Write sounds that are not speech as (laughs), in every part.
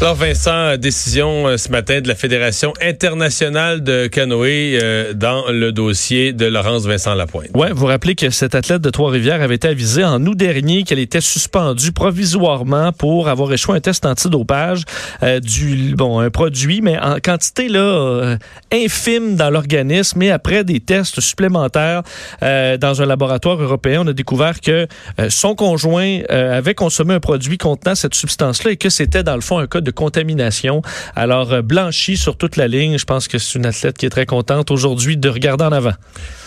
Alors Vincent, décision euh, ce matin de la Fédération internationale de canoë euh, dans le dossier de Laurence Vincent Lapointe. Ouais, vous rappelez que cette athlète de Trois-Rivières avait été avisée en août dernier qu'elle était suspendue provisoirement pour avoir échoué un test antidopage euh, du bon un produit mais en quantité là euh, infime dans l'organisme et après des tests supplémentaires euh, dans un laboratoire européen, on a découvert que son conjoint avait consommé un produit contenant cette substance là et que c'était dans le fond un cas de contamination. Alors, euh, blanchi sur toute la ligne. Je pense que c'est une athlète qui est très contente aujourd'hui de regarder en avant.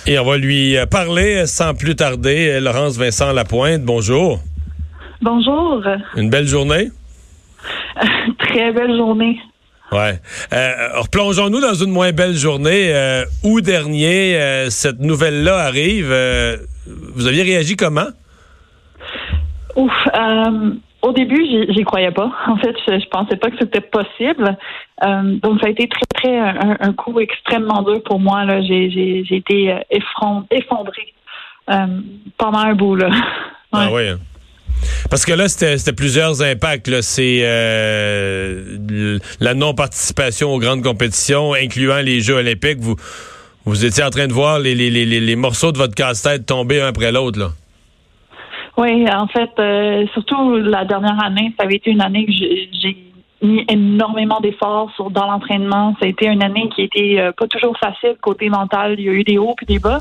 Et on va lui euh, parler sans plus tarder. Laurence Vincent Lapointe, bonjour. Bonjour. Une belle journée? (laughs) Très belle journée. Ouais. Euh, replongeons-nous dans une moins belle journée. Euh, août dernier, cette nouvelle-là arrive? vous aviez réagi comment? Ouf. Au début, j'y croyais pas. (laughs) En fait, je, je pensais pas que c'était possible. Euh, donc, ça a été très, très un, coup extrêmement dur pour moi. Là, j'ai été euh, effondrée euh, pendant un bout là. (laughs) Ah oui. Parce que là, c'était plusieurs impacts. C'est la non-participation aux grandes compétitions, incluant les Jeux olympiques. Vous, vous étiez en train de voir les, les, les, les morceaux de votre casse-tête tomber un après l'autre. là. Oui, en fait, euh, surtout la dernière année, ça avait été une année que j'ai mis énormément d'efforts sur dans l'entraînement. Ça a été une année qui était euh, pas toujours facile côté mental. Il y a eu des hauts puis des bas.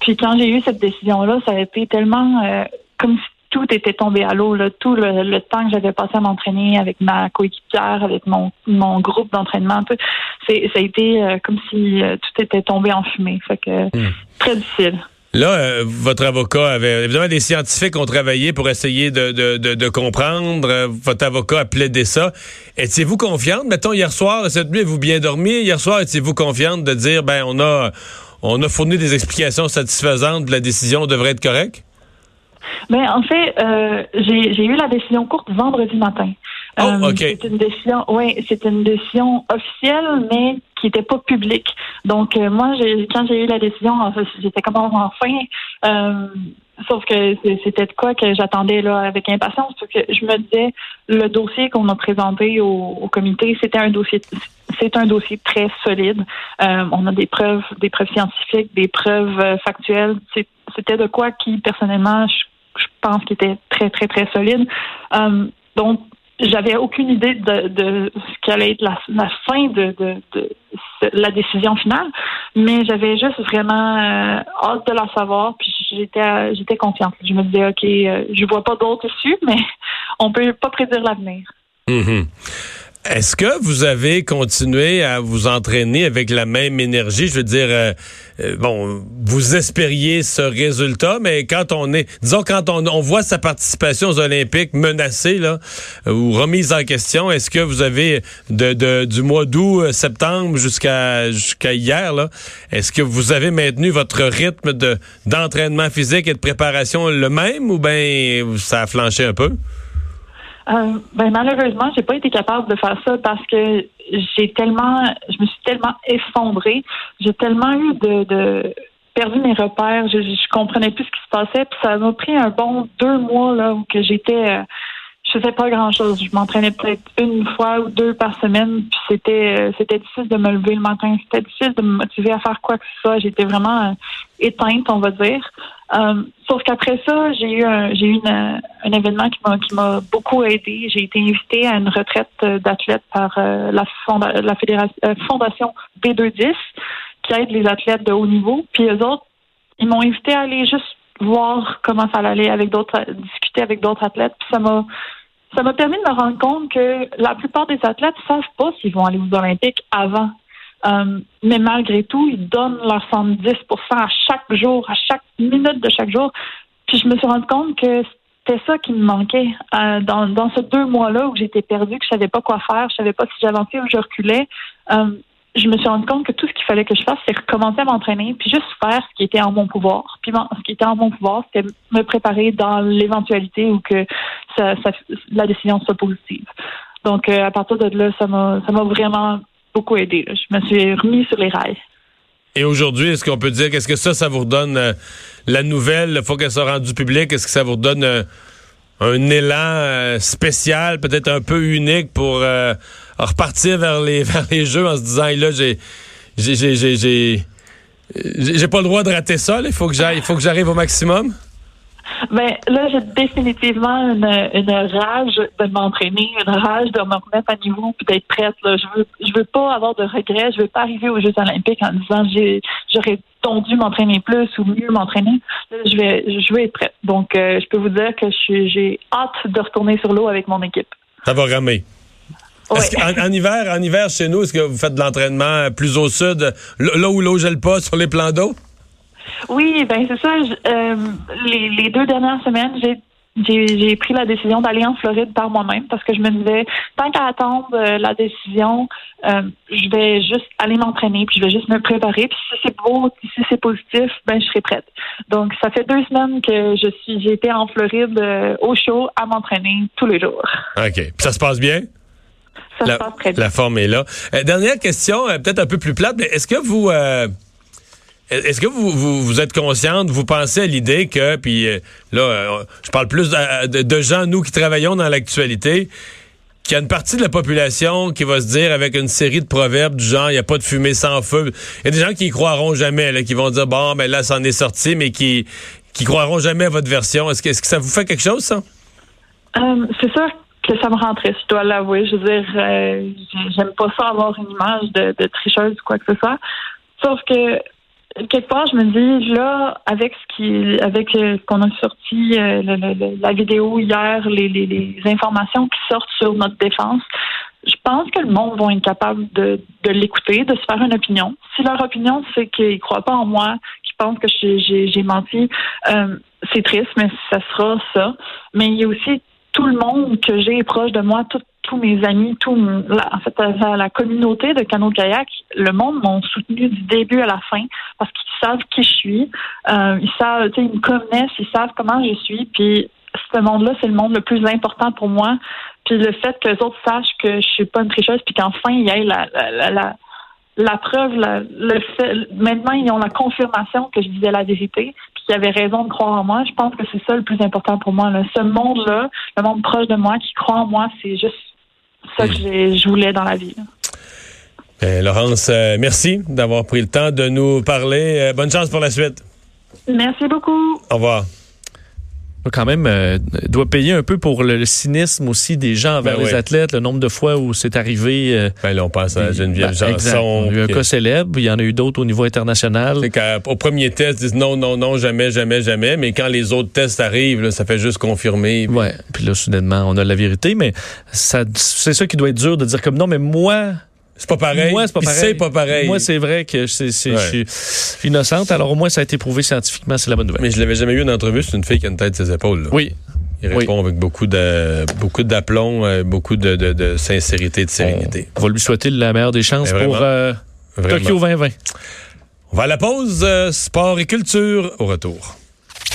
Puis quand j'ai eu cette décision-là, ça a été tellement euh, comme si tout était tombé à l'eau. Tout le, temps que j'avais passé à m'entraîner avec ma coéquipière, avec mon, mon groupe d'entraînement, ça a été comme si tout était tombé en fumée. Fait que hmm. très difficile. Là, euh, votre avocat avait évidemment des scientifiques ont travaillé pour essayer de, comprendre. Euh, votre avocat a plaidé ça. Étiez-vous confiante? Mettons hier soir, cette nuit, vous bien dormi? Hier soir, étiez-vous confiante de dire ben on a on a fourni des explications satisfaisantes, la décision devrait être correcte? Ben en fait, euh, j'ai eu la décision courte vendredi matin. Oh, euh, c'est une décision, oui, c'est une décision officielle, mais qui n'était pas publique. Donc euh, moi, quand j'ai eu la décision, j'étais comme enfin. Euh, sauf que c'était de quoi que j'attendais là avec impatience, parce que je me disais le dossier qu'on a présenté au, comité, c'était un dossier, c'est un dossier très solide. on a des preuves, des preuves scientifiques, des preuves factuelles. C'était de quoi qui personnellement, je, je pense, qu'il était très très très solide. donc j'avais aucune idée de, de, ce qu'allait être la, la fin de, de, de, la décision finale, mais j'avais juste vraiment euh, hâte de la savoir, puis j'étais j'étais confiante. Je me disais ok, euh, je vois pas d'autres issues, (laughs) mais on peut pas prédire l'avenir. Mm-hmm. Est-ce que vous avez continué à vous entraîner avec la même énergie? Je veux dire, euh, euh, bon, vous espériez ce résultat, mais quand on est, disons, quand on, voit sa participation aux Olympiques menacée, là, ou remise en question, est-ce que vous avez, de, de du mois d'août, euh, septembre jusqu'à jusqu'à hier, là, est-ce que vous avez maintenu votre rythme de d'entraînement physique et de préparation le même, ou bien ça a flanché un peu? Euh, ben malheureusement, j'ai pas été capable de faire ça parce que j'ai tellement, je me suis tellement effondrée, j'ai tellement eu de, de perdu mes repères, je, je comprenais plus ce qui se passait, puis ça m'a pris un bon deux mois là où que j'étais, euh, je faisais pas grand chose, je m'entraînais peut-être une fois ou deux par semaine, puis c'était, euh, c'était difficile de me lever le matin, c'était difficile de me motiver à faire quoi que ce soit, j'étais vraiment éteinte, on va dire. Euh, sauf qu'après ça, j'ai eu un, j'ai eu un événement qui m'a qui m'a beaucoup aidé. J'ai été invitée à une retraite euh, d'athlètes par euh, la, la fédération, fondation B210 qui aide les athlètes de haut niveau. Puis eux autres, ils m'ont invité à aller juste voir comment ça allait avec d'autres, discuter avec d'autres athlètes. Puis ça m'a ça m'a permis de me rendre compte que la plupart des athlètes savent pas s'ils vont aller aux Olympiques avant Euh, mais malgré tout, ils donnent leur 110 à chaque jour, à chaque minute de chaque jour. Puis je me suis rendu compte que c'était ça qui me manquait euh, dans, dans ces deux mois-là où j'étais perdue, que je savais pas quoi faire, je savais pas si j'avançais ou je reculais. Euh, je me suis rendu compte que tout ce qu'il fallait que je fasse, c'est recommencer à m'entraîner, puis juste faire ce qui était en mon pouvoir. Puis ce qui était en mon pouvoir, c'était me préparer dans l'éventualité où que ça, ça, la décision soit positive. Donc, à partir de là, ça m'a vraiment beaucoup aidé. Je me suis remis sur les rails. Et aujourd'hui, est-ce qu'on peut dire qu'est-ce que ça, ça vous redonne euh, la nouvelle, le fois qu'elle soit rendue publique, est-ce que ça vous redonne euh, un élan spécial, peut-être un peu unique pour repartir vers les (laughs) vers les jeux en se disant là j'ai j'ai j'ai j'ai j'ai pas le droit de rater ça, il faut il faut que j'arrive au maximum. Ben là, j'ai définitivement une, une rage de m'entraîner, une rage de me remettre à niveau puis d'être prête. Là. Je veux je veux pas avoir de regrets, je veux pas arriver aux Jeux Olympiques en disant j'ai j'aurais dû m'entraîner plus ou mieux m'entraîner. Je vais je vais être prête. Donc euh, je peux vous dire que j'ai hâte de retourner sur l'eau avec mon équipe. Ça va ramer. En, hiver, en hiver chez nous, est-ce que vous faites de l'entraînement plus au sud, là où l'eau gèle pas sur les plans d'eau? Oui, ben c'est ça. Euh, les, deux dernières semaines, j'ai j'ai pris la décision d'aller en Floride par moi-même parce que je me disais, tant qu'à attendre euh, la décision, euh, je vais juste aller m'entraîner, puis je vais juste me préparer. Puis si c'est beau, si c'est positif, ben je serai prête. Donc ça fait deux semaines que je suis, j'ai été en Floride au chaud à m'entraîner tous les jours. Ok, puis ça se passe bien? la, forme est là. Dernière question, peut-être un peu plus plate, mais est-ce que vous... Euh, est-ce que vous, vous, êtes consciente, vous pensez à l'idée que, puis là, je parle plus de, gens, nous, qui travaillons dans l'actualité, qu'il y a une partie de la population qui va se dire avec une série de proverbes du genre, il n'y a pas de fumée sans feu. Il y a des gens qui y croiront jamais, là, qui vont dire, bon, ben là, ça en est sorti, mais qui qui croiront jamais à votre version. Est-ce que, ça vous fait quelque chose, ça? c'est sûr que ça me rend triste, je dois l'avouer. Je veux dire, euh, j'aime pas ça avoir une image de, de, tricheuse ou quoi que ce soit. Sauf que quelque part, je me dis là, avec ce qui, avec euh, ce qu'on a sorti, euh, la vidéo hier, les, les, les, informations qui sortent sur notre défense, je pense que le monde va être capable de, de l'écouter, de se faire une opinion. Si leur opinion, c'est qu'ils croient pas en moi, qu'ils pensent que j'ai menti, euh, c'est triste, mais ça sera ça. Mais il y a aussi tout le monde que j'ai proche de moi, tous mes amis, tout la, en fait la, communauté de canot kayak, le monde m'ont soutenu du début à la fin parce qu'ils savent qui je suis, euh, ils savent, ils me connaissent, ils savent comment je suis, puis ce monde-là, c'est le monde le plus important pour moi. Puis le fait que les autres sachent que je suis pas une tricheuse, puis qu'enfin il y ait la, la, la preuve, le fait, maintenant ils ont la confirmation que je disais la vérité, puis qu'ils avaient raison de croire en moi. Je pense que c'est ça le plus important pour moi. Là. Ce monde-là, le monde proche de moi qui croit en moi, c'est juste ça que je voulais dans la vie. Ben, Laurence, euh, merci d'avoir pris le temps de nous parler. Euh, bonne chance pour la suite. Merci beaucoup. Au revoir quand même euh, doit payer un peu pour le, cynisme aussi des gens envers ben les athlètes, le nombre de fois où c'est arrivé. Euh, ben là, on pense à Geneviève ben, Janson. Il y a eu un cas célèbre, il y en a eu d'autres au niveau international. Au premier test, ils disent non, non, non, jamais, jamais, jamais, mais quand les autres tests arrivent, ça fait juste confirmer. Puis... Ouais, puis là, soudainement, on a la vérité, mais c'est ça qui doit être dur de dire comme non, mais moi, c'est pas pareil. Moi, c'est pas pareil. C'est pas pareil. Moi, c'est vrai que c'est, je suis innocente. Alors, au moins, ça a été prouvé scientifiquement. C'est la bonne nouvelle. Mais je l'avais jamais eu en entrevue. C'est une fille qui a une tête ses épaules. Oui. Il répond avec beaucoup de beaucoup d'aplomb, euh, beaucoup de, de, de, sincérité, de sérénité. On va lui souhaiter la meilleure des chances pour euh, Tokyo 2020. On va à la pause. Euh, sport et culture au retour.